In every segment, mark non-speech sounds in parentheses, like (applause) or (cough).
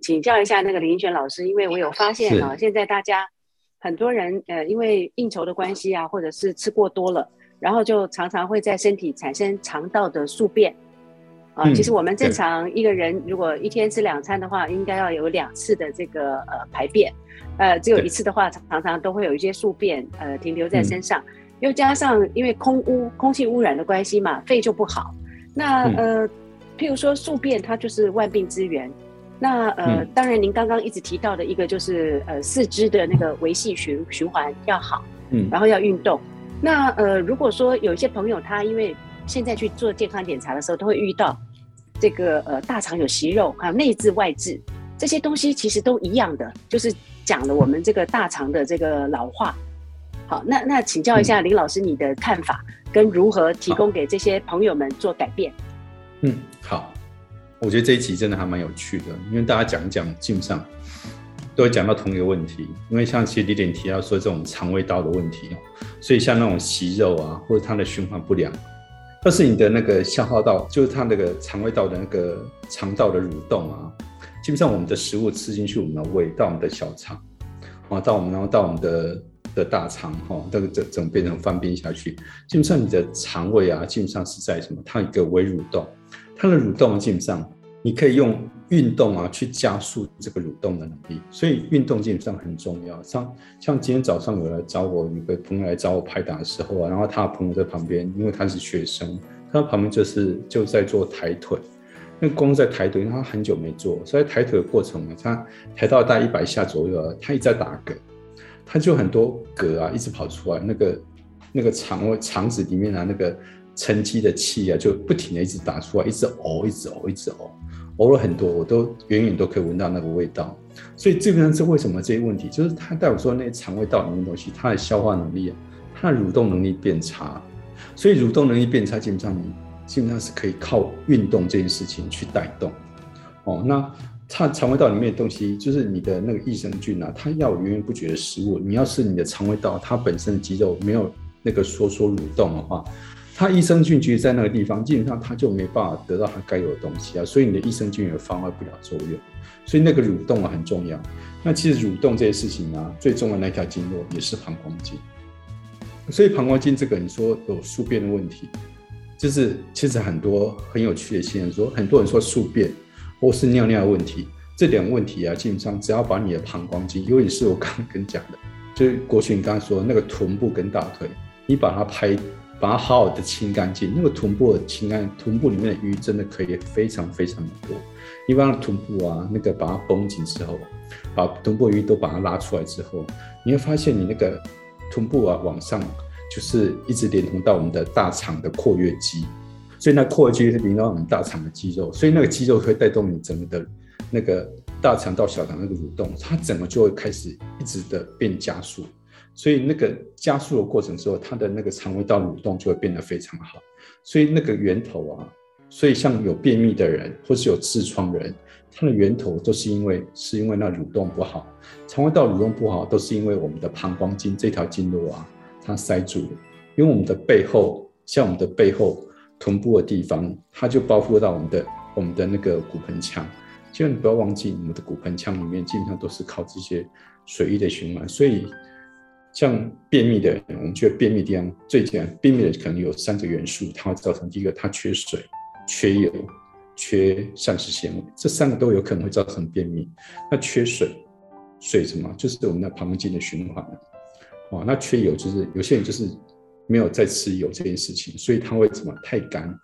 请教一下那个林泉老师，因为我有发现啊，现在大家很多人呃，因为应酬的关系啊，或者是吃过多了，然后就常常会在身体产生肠道的宿便。啊。其实我们正常一个人如果一天吃两餐的话，应该要有两次的这个呃排便，呃，只有一次的话，常常都会有一些宿便呃停留在身上，又加上因为空污空气污染的关系嘛，肺就不好。那呃，譬如说宿便，它就是万病之源。那呃，当然，您刚刚一直提到的一个就是呃，四肢的那个维系循循环要好，嗯，然后要运动。那呃，如果说有一些朋友他因为现在去做健康检查的时候，都会遇到这个呃大肠有息肉，还有内痔外痔这些东西，其实都一样的，就是讲了我们这个大肠的这个老化。好，那那请教一下林老师你的看法，跟如何提供给这些朋友们做改变？嗯，好。我觉得这一集真的还蛮有趣的，因为大家讲一讲，基本上都会讲到同一个问题。因为像其实李点提到说这种肠胃道的问题，所以像那种息肉啊，或者它的循环不良，要是你的那个消化道，就是它那个肠胃道的那个肠道的蠕动啊，基本上我们的食物吃进去，我们的胃到我们的小肠啊，到我们然后到我们的的大肠哈，这个整整变成翻边下去，基本上你的肠胃啊，基本上是在什么？它一个微蠕动。它的蠕动基本上，你可以用运动啊去加速这个蠕动的能力，所以运动基本上很重要。像像今天早上有来找我，有个朋友来找我拍打的时候啊，然后他的朋友在旁边，因为他是学生，他旁边就是就在做抬腿，那光在抬腿，他很久没做，所以抬腿的过程嘛，他抬到大概一百下左右啊，他一直在打嗝，他就很多嗝啊一直跑出来，那个那个肠胃肠子里面啊那个。沉积的气啊，就不停的一直打出来，一直呕，一直呕，一直呕，呕了很多，我都远远都可以闻到那个味道。所以基本上是为什么这些问题，就是他带我说那些肠胃道里面的东西，它的消化能力啊，它的蠕动能力变差。所以蠕动能力变差，基本上你基本上是可以靠运动这件事情去带动。哦，那它肠胃道里面的东西，就是你的那个益生菌啊，它要源源不绝的食物。你要是你的肠胃道它本身的肌肉没有那个收缩蠕动的话，它益生菌其实，在那个地方，基本上它就没办法得到它该有的东西啊，所以你的益生菌也发挥不了作用。所以那个蠕动啊很重要。那其实蠕动这些事情呢，最重要的那条经络也是膀胱经。所以膀胱经这个，你说有宿便的问题，就是其实很多很有趣的新闻说，很多人说宿便或是尿尿的问题，这两个问题啊，基本上只要把你的膀胱经，尤其是我刚刚跟讲的，就是国群刚刚说那个臀部跟大腿，你把它拍。把它好好的清干净，那个臀部的清干，臀部里面的淤真的可以非常非常的多。你把臀部啊，那个把它绷紧之后，把臀部淤都把它拉出来之后，你会发现你那个臀部啊往上，就是一直连通到我们的大肠的括约肌，所以那括约肌是连到我们大肠的肌肉，所以那个肌肉会带动你整个的那个大肠到小肠那个蠕动，它整个就会开始一直的变加速。所以那个加速的过程之后，它的那个肠胃道蠕动就会变得非常好。所以那个源头啊，所以像有便秘的人或是有痔疮人，它的源头都是因为是因为那蠕动不好，肠胃道蠕动不好，都是因为我们的膀胱经这条经络啊，它塞住了。因为我们的背后，像我们的背后臀部的地方，它就包覆到我们的我们的那个骨盆腔。千万不要忘记，我们的骨盆腔里面基本上都是靠这些水液的循环，所以。像便秘的人，我们觉得便秘地方最简单，便秘的可能有三个元素，它会造成第一个，它缺水、缺油、缺膳食纤维，这三个都有可能会造成便秘。那缺水，水什么？就是我们的膀胱经的循环哦，那缺油就是有些人就是没有在吃油这件事情，所以它会怎么太干？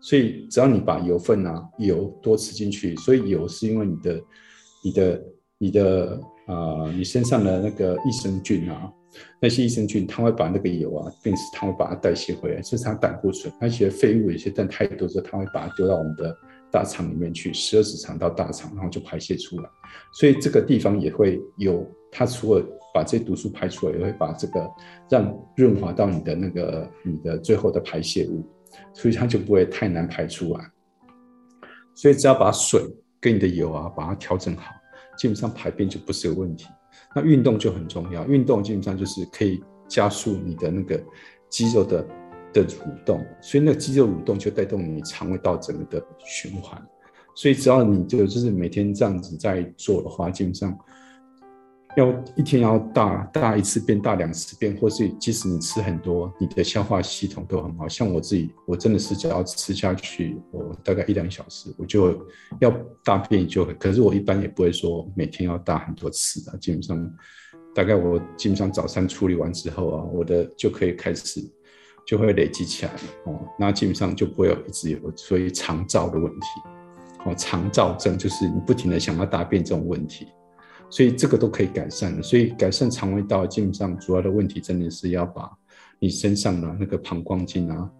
所以只要你把油分啊油多吃进去，所以油是因为你的、你的、你的啊，你身上的那个益生菌啊。那些益生菌，它会把那个油啊，病死它会把它代谢回来，这是它胆固醇。那些废物有些但太多之后，它会把它丢到我们的大肠里面去，十二指肠到大肠，然后就排泄出来。所以这个地方也会有，它除了把这些毒素排出来，也会把这个让润滑到你的那个你的最后的排泄物，所以它就不会太难排出来。所以只要把水跟你的油啊，把它调整好，基本上排便就不是个问题。那运动就很重要，运动基本上就是可以加速你的那个肌肉的的蠕动，所以那个肌肉蠕动就带动你肠胃道整个的循环。所以只要你就就是每天这样子在做的话，基本上。要一天要大大一次变大两次变，或是即使你吃很多，你的消化系统都很好。像我自己，我真的是只要吃下去，我大概一两小时，我就要大便就。可是我一般也不会说每天要大很多次啊，基本上大概我基本上早餐处理完之后啊，我的就可以开始就会累积起来了哦，那基本上就不会有一直有所以肠燥的问题，哦，肠燥症就是你不停的想要大便这种问题。所以这个都可以改善的，所以改善肠胃道基本上主要的问题真的是要把你身上的那个膀胱经啊，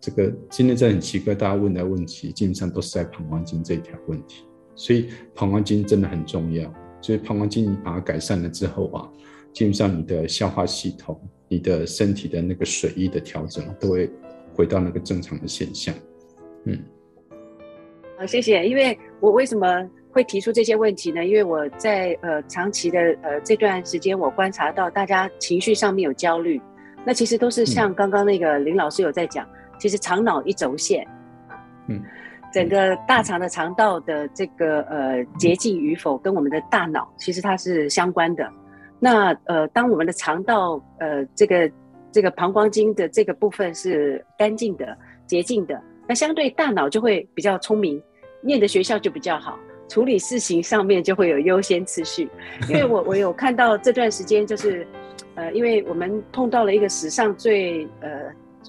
这个今天真的很奇怪，大家问的问题基本上都是在膀胱经这一条问题，所以膀胱经真的很重要。所以膀胱经你把它改善了之后啊，基本上你的消化系统、你的身体的那个水液的调整都会回到那个正常的现象。嗯，好，谢谢。因为我为什么？会提出这些问题呢？因为我在呃长期的呃这段时间，我观察到大家情绪上面有焦虑，那其实都是像刚刚那个林老师有在讲，其实肠脑一轴线，嗯，整个大肠的肠道的这个呃洁净与否，跟我们的大脑其实它是相关的。那呃，当我们的肠道呃这个这个膀胱经的这个部分是干净的、洁净的，那相对大脑就会比较聪明，念的学校就比较好。处理事情上面就会有优先次序，(laughs) 因为我我有看到这段时间就是，呃，因为我们碰到了一个史上最呃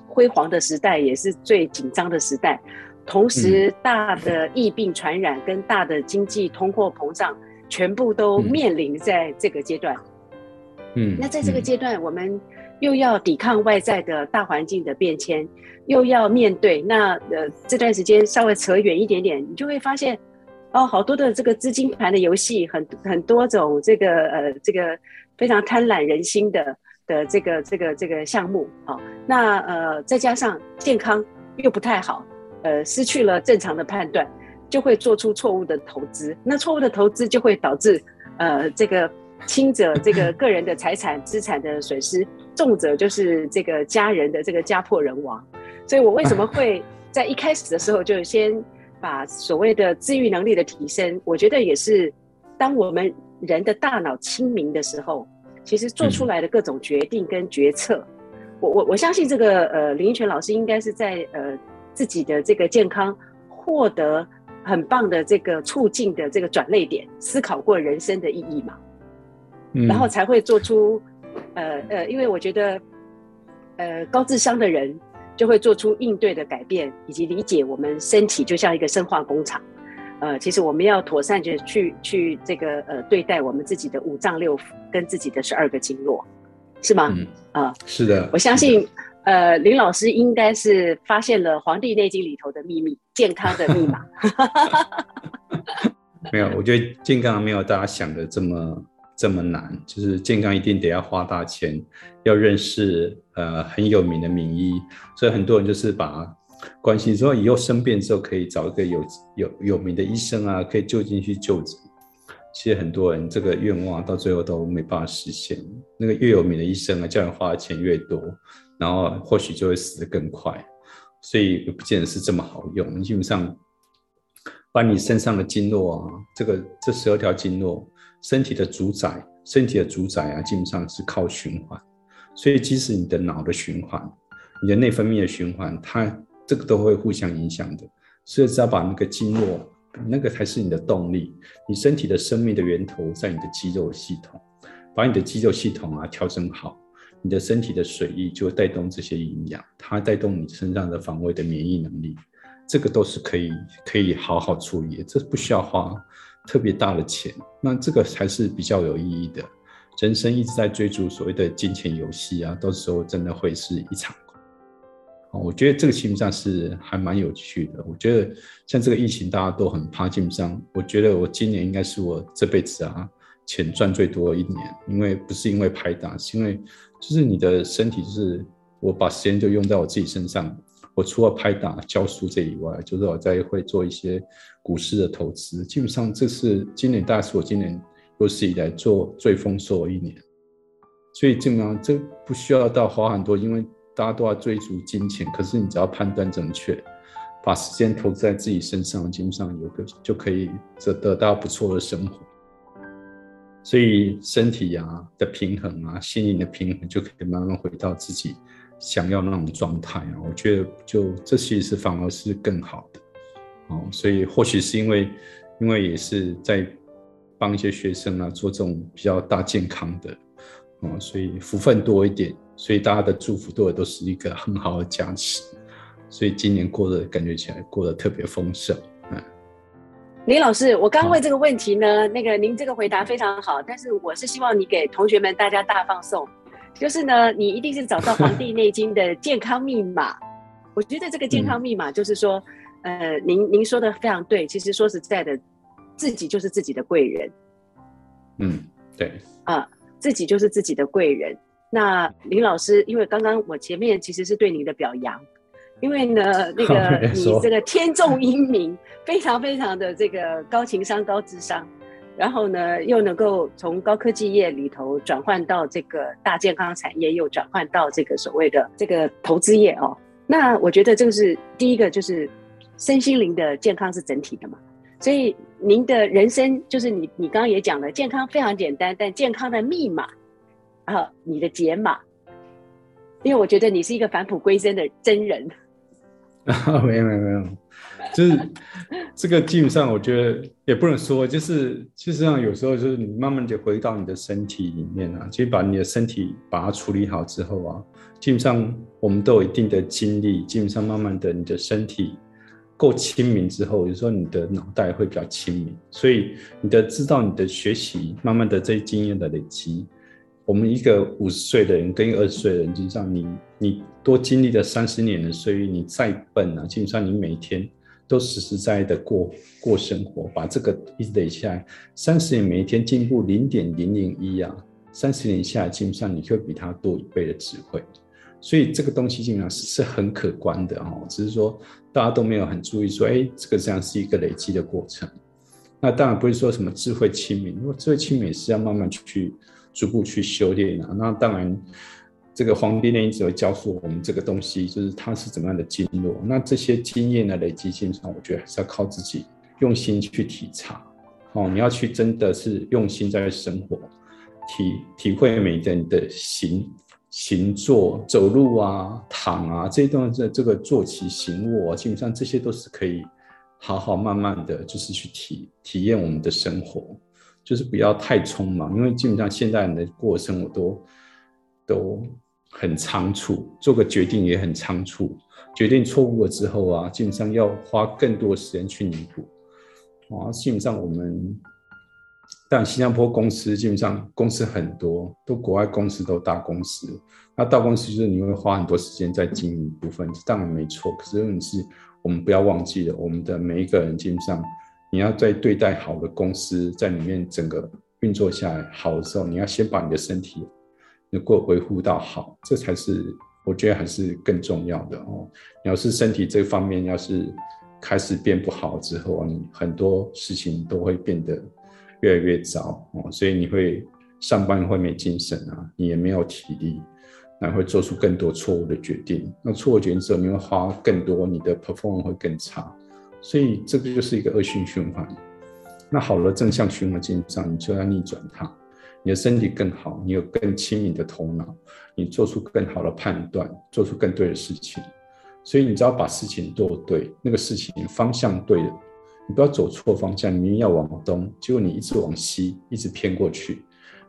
辉煌的时代，也是最紧张的时代，同时大的疫病传染跟大的经济通货膨胀全部都面临在这个阶段。嗯，那在这个阶段，我们又要抵抗外在的大环境的变迁，又要面对。那呃这段时间稍微扯远一点点，你就会发现。哦，好多的这个资金盘的游戏，很很多种这个呃这个非常贪婪人心的的这个这个这个项目，好，那呃再加上健康又不太好，呃失去了正常的判断，就会做出错误的投资，那错误的投资就会导致呃这个轻者这个个人的财产资产的损失，重者就是这个家人的这个家破人亡，所以我为什么会在一开始的时候就先。把所谓的自愈能力的提升，我觉得也是，当我们人的大脑清明的时候，其实做出来的各种决定跟决策，我我我相信这个呃林依泉老师应该是在呃自己的这个健康获得很棒的这个促进的这个转类点，思考过人生的意义嘛，然后才会做出呃呃，因为我觉得呃高智商的人。就会做出应对的改变，以及理解我们身体就像一个生化工厂。呃，其实我们要妥善的去去这个呃对待我们自己的五脏六腑跟自己的十二个经络，是吗？啊，是的。我相信，呃，林老师应该是发现了《黄帝内经》里头的秘密，健康的密码。(laughs) 没有，我觉得健康没有大家想的这么。这么难，就是健康一定得要花大钱，要认识呃很有名的名医，所以很多人就是把关心说以后生病之后可以找一个有有有名的医生啊，可以就近去就诊。其实很多人这个愿望到最后都没办法实现。那个越有名的医生啊，叫人花的钱越多，然后或许就会死得更快，所以也不见得是这么好用。基本上把你身上的经络啊，这个这十二条经络。身体的主宰，身体的主宰啊，基本上是靠循环。所以，即使你的脑的循环，你的内分泌的循环，它这个都会互相影响的。所以，只要把那个经络，那个才是你的动力。你身体的生命的源头在你的肌肉系统，把你的肌肉系统啊调整好，你的身体的水液就会带动这些营养，它带动你身上的防卫的免疫能力。这个都是可以可以好好处理，这不需要花。特别大的钱，那这个才是比较有意义的。人生一直在追逐所谓的金钱游戏啊，到时候真的会是一场。我觉得这个基本上是还蛮有趣的。我觉得像这个疫情，大家都很怕。基本上，我觉得我今年应该是我这辈子啊钱赚最多的一年，因为不是因为拍打，是因为就是你的身体，就是我把时间就用在我自己身上。我除了拍打教书这以外，就是我在会做一些股市的投资。基本上这是今年大概是我今年有史以来做最丰收的一年。所以基本上这不需要到花很多，因为大家都要追逐金钱。可是你只要判断正确，把时间投资在自己身上，基本上有个就可以得得到不错的生活。所以身体啊的平衡啊，心灵的平衡，就可以慢慢回到自己想要那种状态啊。我觉得就这其实反而是更好的。哦，所以或许是因为，因为也是在帮一些学生啊做这种比较大健康的，哦，所以福分多一点，所以大家的祝福对我都是一个很好的加持。所以今年过得感觉起来过得特别丰盛。林老师，我刚问这个问题呢，那个您这个回答非常好，但是我是希望你给同学们大家大放送，就是呢，你一定是找到《黄帝内经》的健康密码。(laughs) 我觉得这个健康密码就是说，呃，您您说的非常对，其实说实在的，自己就是自己的贵人。嗯，对。啊，自己就是自己的贵人。那林老师，因为刚刚我前面其实是对您的表扬。因为呢，那个 (laughs) 你这个天纵英明，非常非常的这个高情商、高智商，然后呢，又能够从高科技业里头转换到这个大健康产业，又转换到这个所谓的这个投资业哦。那我觉得这个是第一个，就是身心灵的健康是整体的嘛。所以您的人生就是你，你刚刚也讲了，健康非常简单，但健康的密码啊，你的解码，因为我觉得你是一个返璞归真的真人。(laughs) 啊，没有没有没有，就是 (laughs) 这个基本上我觉得也不能说，就是其实上有时候就是你慢慢的回到你的身体里面啊，其实把你的身体把它处理好之后啊，基本上我们都有一定的精力，基本上慢慢的你的身体够清明之后，有时候你的脑袋会比较清明，所以你的知道你的学习，慢慢的这些经验的累积。我们一个五十岁的人跟一个二十岁的人，基本上你你多经历了三十年的岁月，你再笨啊，基本上你每天都实实在在的过过生活，把这个一直累下来，三十年每一天进步零点零零一啊，三十年下来，基本上你会比他多一倍的智慧，所以这个东西基本上是很可观的哦，只是说大家都没有很注意说，哎，这个实际上是一个累积的过程。那当然不是说什么智慧亲民，如果智慧亲民是要慢慢去。逐步去修炼啊，那当然，这个《黄帝内经》只会教授我们这个东西，就是它是怎么样的经络。那这些经验的累积性上，我觉得还是要靠自己用心去体察。哦，你要去真的是用心在生活，体体会每个人的行行坐、走路啊、躺啊这一段这这个坐起行卧，基本上这些都是可以好好慢慢的就是去体体验我们的生活。就是不要太匆忙，因为基本上现代人的过生活都都很仓促，做个决定也很仓促，决定错误了之后啊，基本上要花更多时间去弥补。啊，基本上我们，但新加坡公司基本上公司很多，都国外公司都大公司，那大公司就是你会花很多时间在经营部分，当然没错。可是问题是，我们不要忘记了，我们的每一个人基本上。你要在对待好的公司，在里面整个运作下来好的时候，你要先把你的身体能够维护到好，这才是我觉得还是更重要的哦。你要是身体这方面要是开始变不好之后，你很多事情都会变得越来越糟哦。所以你会上班会没精神啊，你也没有体力，那会做出更多错误的决定。那错误决定之后，你会花更多，你的 performance 会更差。所以这个就是一个恶性循环。那好了，正向循环基本上你就要逆转它，你的身体更好，你有更轻盈的头脑，你做出更好的判断，做出更对的事情。所以你只要把事情做对，那个事情方向对了，你不要走错方向。你明明要往东，结果你一直往西，一直偏过去，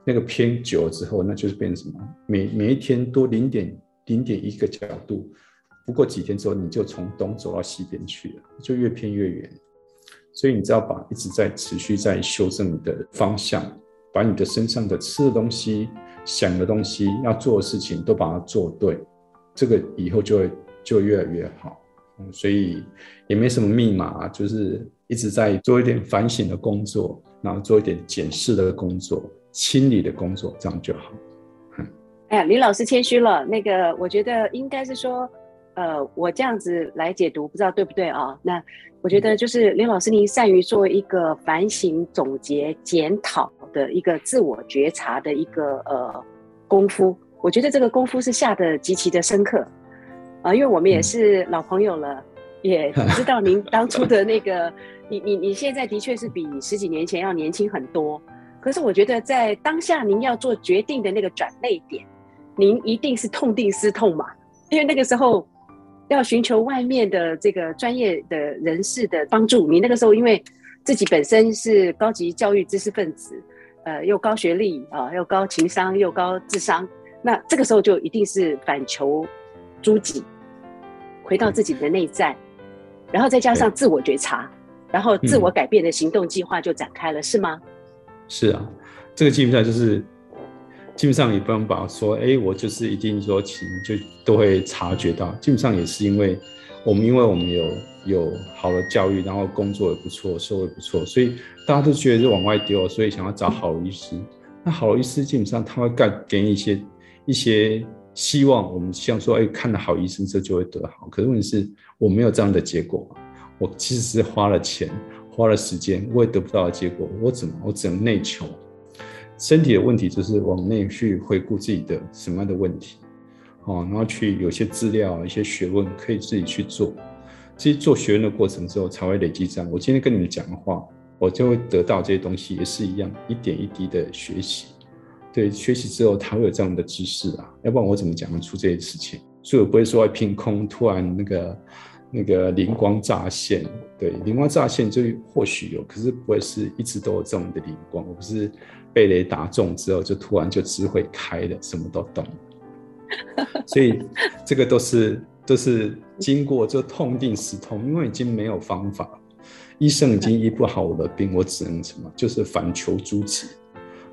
那个偏久了之后，那就是变成什么？每每一天多零点零点一个角度。不过几天之后，你就从东走到西边去了，就越偏越远。所以你只要把一直在持续在修正你的方向，把你的身上的吃的东西、想的东西、要做的事情都把它做对，这个以后就会就越来越好。所以也没什么密码，就是一直在做一点反省的工作，然后做一点检视的工作、清理的工作，这样就好。哎呀，李老师谦虚了。那个，我觉得应该是说。呃，我这样子来解读，不知道对不对啊？那我觉得就是林老师，您善于做一个反省、总结、检讨的一个自我觉察的一个呃功夫。我觉得这个功夫是下的极其的深刻啊，因为我们也是老朋友了。也 (laughs) 知道您当初的那个，你你你现在的确是比十几年前要年轻很多。可是我觉得在当下您要做决定的那个转泪点，您一定是痛定思痛嘛，因为那个时候要寻求外面的这个专业的人士的帮助。你那个时候因为自己本身是高级教育知识分子，呃，又高学历啊，又高情商，又高智商，那这个时候就一定是反求诸己，回到自己的内在。然后再加上自我觉察，然后自我改变的行动计划就展开了，是吗？是啊，这个基本上就是基本上也不用把说，哎，我就是一定说，请就都会察觉到。基本上也是因为我们，因为我们有有好的教育，然后工作也不错，社会不错，所以大家都觉得是往外丢，所以想要找好医师。那好医师基本上他会给给你一些一些希望，我们希望说，哎，看了好医生这就会得好。可是问题是。我没有这样的结果，我其实是花了钱，花了时间，我也得不到的结果。我怎么？我只能内求。身体的问题就是往内去回顾自己的什么样的问题，哦，然后去有些资料、一些学问可以自己去做。其实做学问的过程之后，才会累积这样。我今天跟你们讲的话，我就会得到这些东西，也是一样，一点一滴的学习。对，学习之后，他会有这样的知识啊，要不然我怎么讲得出这些事情？所以我不会说凭空突然那个那个灵光乍现，对，灵光乍现就或许有，可是不会是一直都有这种的灵光。我不是被雷打中之后就突然就智慧开了，什么都懂。(laughs) 所以这个都是都是经过这痛定思痛，因为已经没有方法，医生已经医不好我的病，我只能什么，就是反求诸己。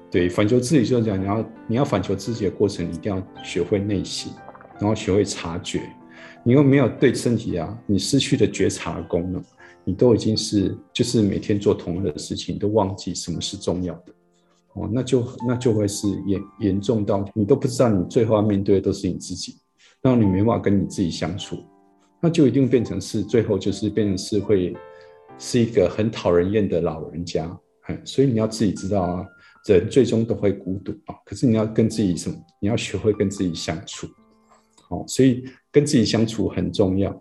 对，反求自己就是讲，你要你要反求自己的过程，你一定要学会内省。然后学会察觉，你又没有对身体啊，你失去的觉察功能，你都已经是就是每天做同样的事情，都忘记什么是重要的，哦，那就那就会是严严重到你都不知道你最后要面对的都是你自己，然后你没办法跟你自己相处，那就一定变成是最后就是变成是会是一个很讨人厌的老人家，哎，所以你要自己知道啊，人最终都会孤独啊，可是你要跟自己什么？你要学会跟自己相处。哦，所以跟自己相处很重要，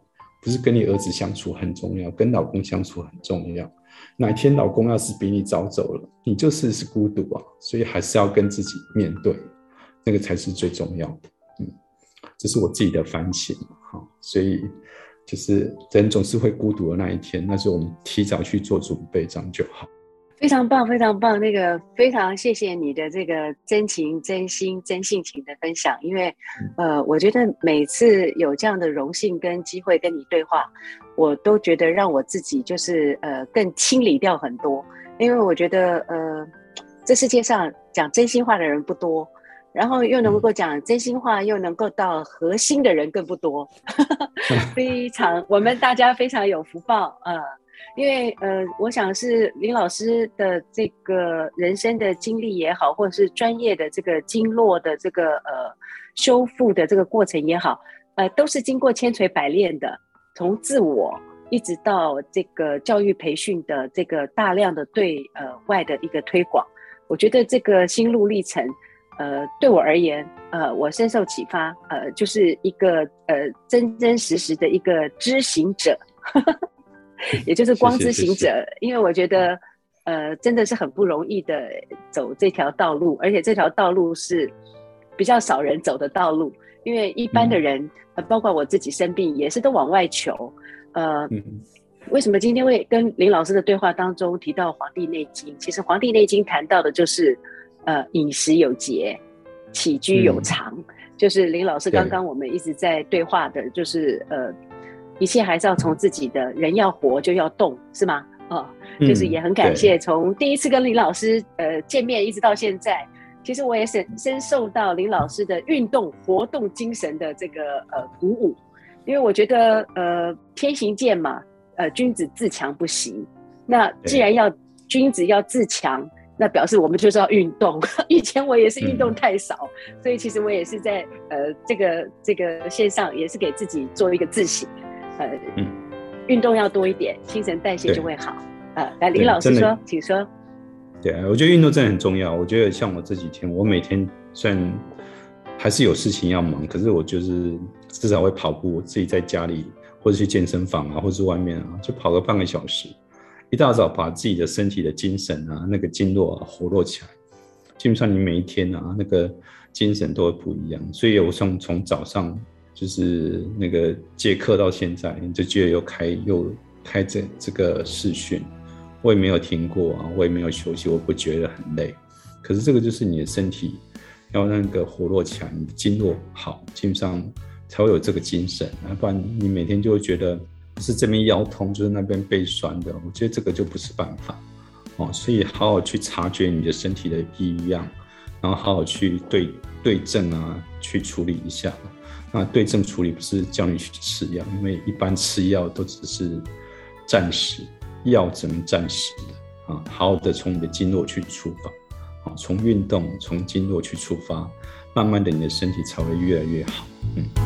不是跟你儿子相处很重要，跟老公相处很重要。哪一天老公要是比你早走了，你就是是孤独啊。所以还是要跟自己面对，那个才是最重要的。嗯，这是我自己的反省。好，所以就是人总是会孤独的那一天，那就我们提早去做准备，这样就好。非常棒，非常棒！那个非常谢谢你的这个真情、真心、真性情的分享，因为，呃，我觉得每次有这样的荣幸跟机会跟你对话，我都觉得让我自己就是呃更清理掉很多，因为我觉得呃这世界上讲真心话的人不多，然后又能够讲真心话又能够到核心的人更不多，(laughs) (laughs) 非常我们大家非常有福报啊。因为呃，我想是林老师的这个人生的经历也好，或者是专业的这个经络的这个呃修复的这个过程也好，呃，都是经过千锤百炼的，从自我一直到这个教育培训的这个大量的对呃外的一个推广，我觉得这个心路历程，呃，对我而言，呃，我深受启发，呃，就是一个呃真真实实的一个知行者。(laughs) (laughs) 也就是光之行者，因为我觉得，呃，真的是很不容易的走这条道路，而且这条道路是比较少人走的道路。因为一般的人，呃，包括我自己生病也是都往外求。呃，为什么今天会跟林老师的对话当中提到《黄帝内经》？其实《黄帝内经》谈到的就是，呃，饮食有节，起居有常，就是林老师刚刚我们一直在对话的，就是呃。一切还是要从自己的人要活就要动，是吗？哦，就是也很感谢，从第一次跟林老师呃见面一直到现在，其实我也深深受到林老师的运动活动精神的这个呃鼓舞，因为我觉得呃天行健嘛，呃君子自强不息，那既然要君子要自强，那表示我们就是要运动。(laughs) 以前我也是运动太少，所以其实我也是在呃这个这个线上也是给自己做一个自省。呃，嗯，运动要多一点，新陈代谢就会好。呃，来，李老师说，请说。对啊，我觉得运动真的很重要。我觉得像我这几天，我每天虽然还是有事情要忙，可是我就是至少会跑步，自己在家里或者去健身房啊，或者外面啊，就跑个半个小时，一大早把自己的身体的精神啊，那个经络啊活络起来，基本上你每一天啊，那个精神都会不一样。所以我从从早上就是那个接课到现在，就觉得又开又开这这个视讯，我也没有停过啊，我也没有休息，我不觉得很累。可是这个就是你的身体要那个活络起来，你的经络好，基本上。才会有这个精神，要不然你每天就会觉得是这边腰痛，就是那边背酸的。我觉得这个就不是办法哦，所以好好去察觉你的身体的异样，然后好好去对对症啊，去处理一下。那对症处理不是叫你去吃药，因为一般吃药都只是暂时，药只能暂时的啊。好好的从你的经络去出发，啊，从运动从经络去出发，慢慢的你的身体才会越来越好，嗯。